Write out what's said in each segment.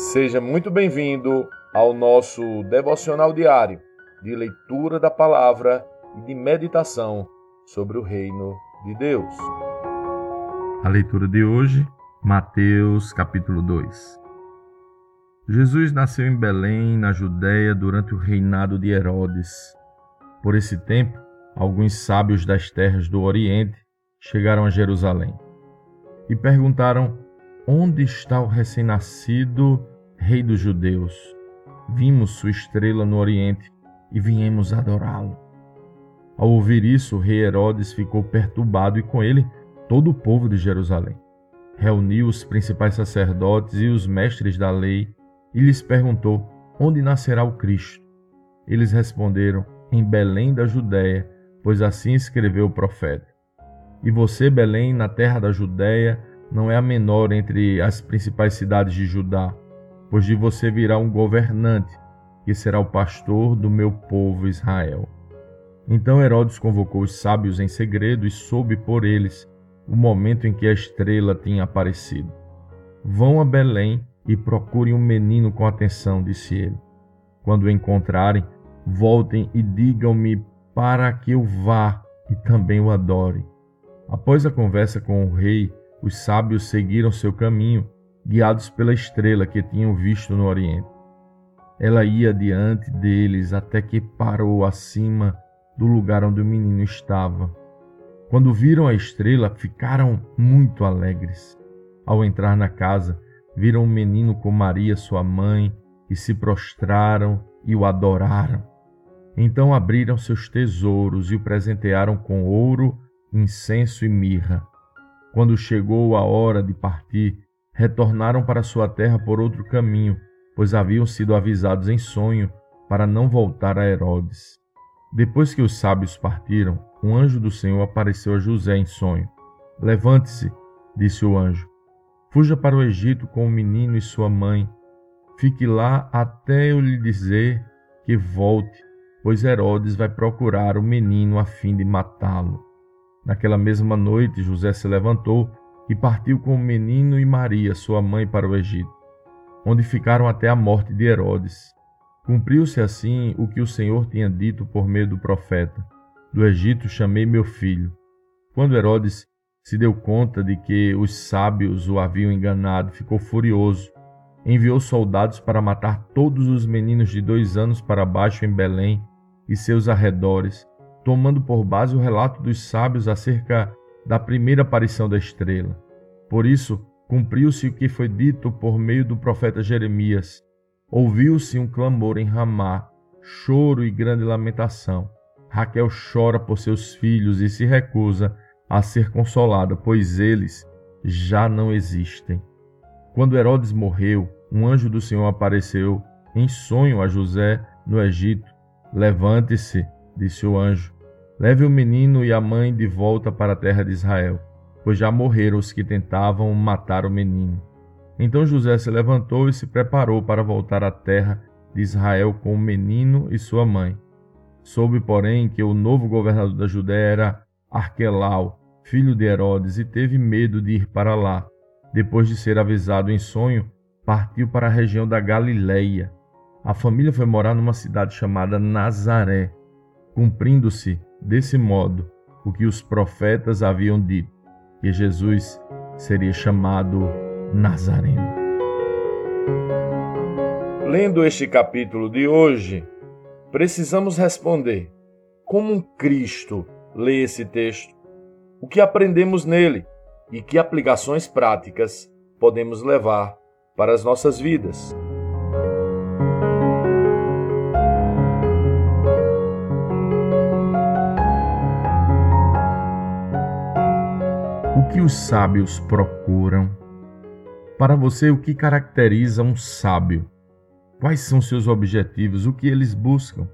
Seja muito bem-vindo ao nosso devocional diário de leitura da palavra e de meditação sobre o reino de Deus. A leitura de hoje, Mateus capítulo 2. Jesus nasceu em Belém, na Judéia, durante o reinado de Herodes. Por esse tempo, alguns sábios das terras do Oriente chegaram a Jerusalém e perguntaram: Onde está o recém-nascido Rei dos Judeus? Vimos sua estrela no Oriente e viemos adorá-lo. Ao ouvir isso, o rei Herodes ficou perturbado e com ele todo o povo de Jerusalém. Reuniu os principais sacerdotes e os mestres da lei e lhes perguntou: Onde nascerá o Cristo? Eles responderam: Em Belém da Judéia, pois assim escreveu o profeta. E você, Belém, na terra da Judéia, não é a menor entre as principais cidades de Judá, pois de você virá um governante, que será o pastor do meu povo Israel. Então Herodes convocou os sábios em segredo e soube por eles o momento em que a estrela tinha aparecido. Vão a Belém e procurem um menino com atenção, disse ele. Quando o encontrarem, voltem e digam-me para que eu vá e também o adore. Após a conversa com o rei, os sábios seguiram seu caminho, guiados pela estrela que tinham visto no Oriente. Ela ia diante deles até que parou acima do lugar onde o menino estava. Quando viram a estrela, ficaram muito alegres. Ao entrar na casa, viram o menino com Maria, sua mãe, e se prostraram e o adoraram. Então abriram seus tesouros e o presentearam com ouro, incenso e mirra. Quando chegou a hora de partir, retornaram para sua terra por outro caminho, pois haviam sido avisados em sonho para não voltar a Herodes. Depois que os sábios partiram, um anjo do Senhor apareceu a José em sonho. Levante-se, disse o anjo. Fuja para o Egito com o menino e sua mãe. Fique lá até eu lhe dizer que volte, pois Herodes vai procurar o menino a fim de matá-lo. Naquela mesma noite, José se levantou e partiu com o menino e Maria, sua mãe, para o Egito, onde ficaram até a morte de Herodes. Cumpriu-se assim o que o Senhor tinha dito por meio do profeta: Do Egito chamei meu filho. Quando Herodes se deu conta de que os sábios o haviam enganado, ficou furioso. Enviou soldados para matar todos os meninos de dois anos para baixo em Belém e seus arredores, tomando por base o relato dos sábios acerca da primeira aparição da estrela. Por isso, cumpriu-se o que foi dito por meio do profeta Jeremias. Ouviu-se um clamor em Ramá, choro e grande lamentação. Raquel chora por seus filhos e se recusa a ser consolada, pois eles já não existem. Quando Herodes morreu, um anjo do Senhor apareceu em sonho a José no Egito. Levante-se, disse o anjo, leve o menino e a mãe de volta para a terra de Israel, pois já morreram os que tentavam matar o menino. Então José se levantou e se preparou para voltar à terra de Israel com o menino e sua mãe. Soube, porém, que o novo governador da Judéia era Arquelau, filho de Herodes, e teve medo de ir para lá. Depois de ser avisado em sonho, partiu para a região da Galileia. A família foi morar numa cidade chamada Nazaré, cumprindo-se desse modo o que os profetas haviam dito, que Jesus seria chamado Nazareno. Lendo este capítulo de hoje, precisamos responder: como Cristo lê esse texto? O que aprendemos nele e que aplicações práticas podemos levar para as nossas vidas? Que os sábios procuram? Para você, o que caracteriza um sábio? Quais são seus objetivos? O que eles buscam?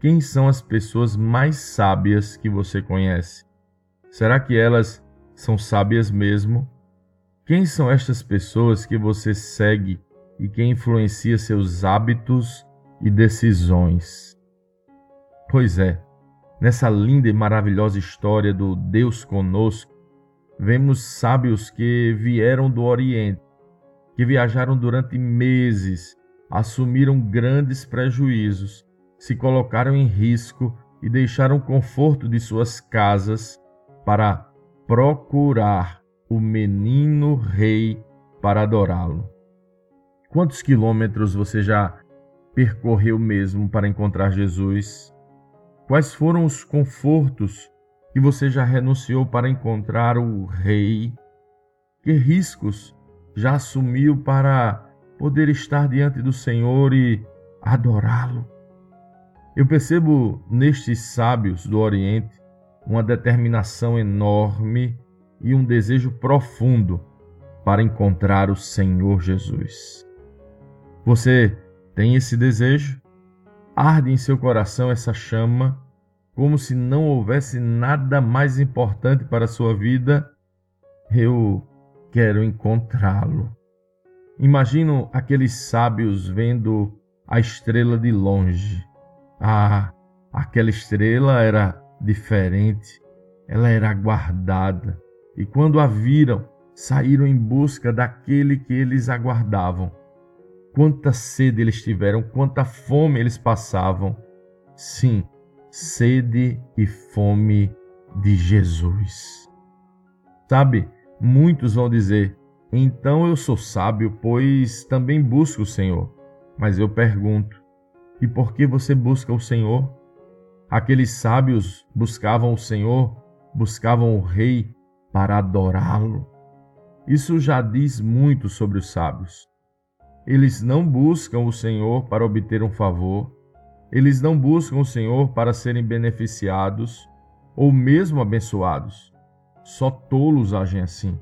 Quem são as pessoas mais sábias que você conhece? Será que elas são sábias mesmo? Quem são estas pessoas que você segue e que influencia seus hábitos e decisões? Pois é, nessa linda e maravilhosa história do Deus conosco, vemos sábios que vieram do Oriente que viajaram durante meses, assumiram grandes prejuízos, se colocaram em risco e deixaram o conforto de suas casas para procurar o menino rei para adorá-lo. Quantos quilômetros você já percorreu mesmo para encontrar Jesus? Quais foram os confortos que você já renunciou para encontrar o Rei? Que riscos já assumiu para poder estar diante do Senhor e adorá-lo? Eu percebo nestes sábios do Oriente uma determinação enorme e um desejo profundo para encontrar o Senhor Jesus. Você tem esse desejo? Arde em seu coração essa chama, como se não houvesse nada mais importante para sua vida? Eu quero encontrá-lo. Imagino aqueles sábios vendo a estrela de longe. Ah, aquela estrela era diferente, ela era guardada, e quando a viram, saíram em busca daquele que eles aguardavam quanta sede eles tiveram, quanta fome eles passavam. Sim, sede e fome de Jesus. Sabe, muitos vão dizer: então eu sou sábio, pois também busco o Senhor. Mas eu pergunto: e por que você busca o Senhor? Aqueles sábios buscavam o Senhor, buscavam o Rei para adorá-lo. Isso já diz muito sobre os sábios. Eles não buscam o Senhor para obter um favor, eles não buscam o Senhor para serem beneficiados ou mesmo abençoados. Só tolos agem assim.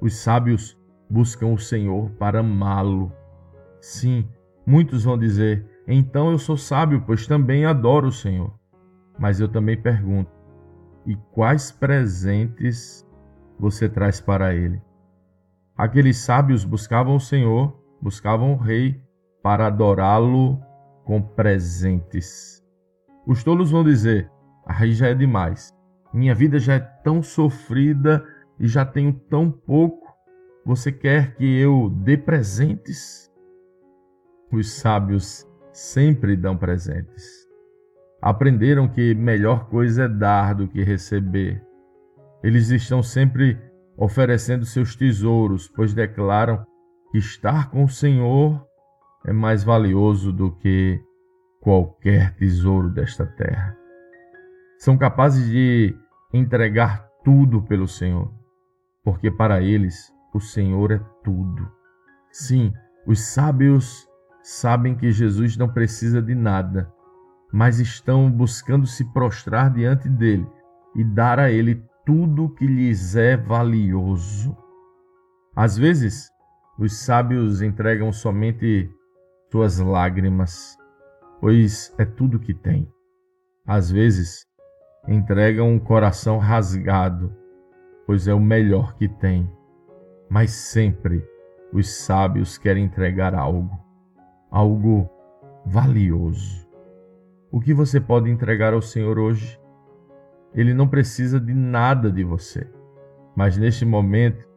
Os sábios buscam o Senhor para amá-lo. Sim, muitos vão dizer: então eu sou sábio, pois também adoro o Senhor. Mas eu também pergunto: e quais presentes você traz para ele? Aqueles sábios buscavam o Senhor buscavam o rei para adorá-lo com presentes. Os tolos vão dizer: aí já é demais. Minha vida já é tão sofrida e já tenho tão pouco. Você quer que eu dê presentes? Os sábios sempre dão presentes. Aprenderam que melhor coisa é dar do que receber. Eles estão sempre oferecendo seus tesouros, pois declaram estar com o Senhor é mais valioso do que qualquer tesouro desta terra. São capazes de entregar tudo pelo Senhor, porque para eles o Senhor é tudo. Sim, os sábios sabem que Jesus não precisa de nada, mas estão buscando se prostrar diante dele e dar a ele tudo que lhes é valioso. Às vezes, os sábios entregam somente suas lágrimas, pois é tudo que têm. Às vezes, entregam um coração rasgado, pois é o melhor que têm. Mas sempre os sábios querem entregar algo, algo valioso. O que você pode entregar ao Senhor hoje? Ele não precisa de nada de você, mas neste momento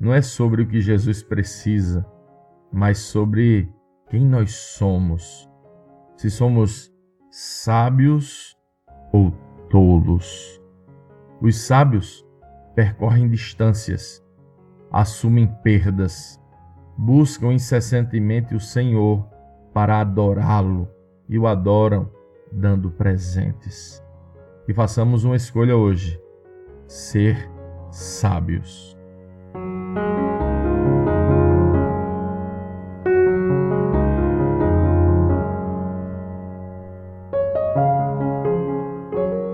não é sobre o que Jesus precisa, mas sobre quem nós somos. Se somos sábios ou tolos. Os sábios percorrem distâncias, assumem perdas, buscam incessantemente o Senhor para adorá-lo e o adoram dando presentes. E façamos uma escolha hoje: ser sábios.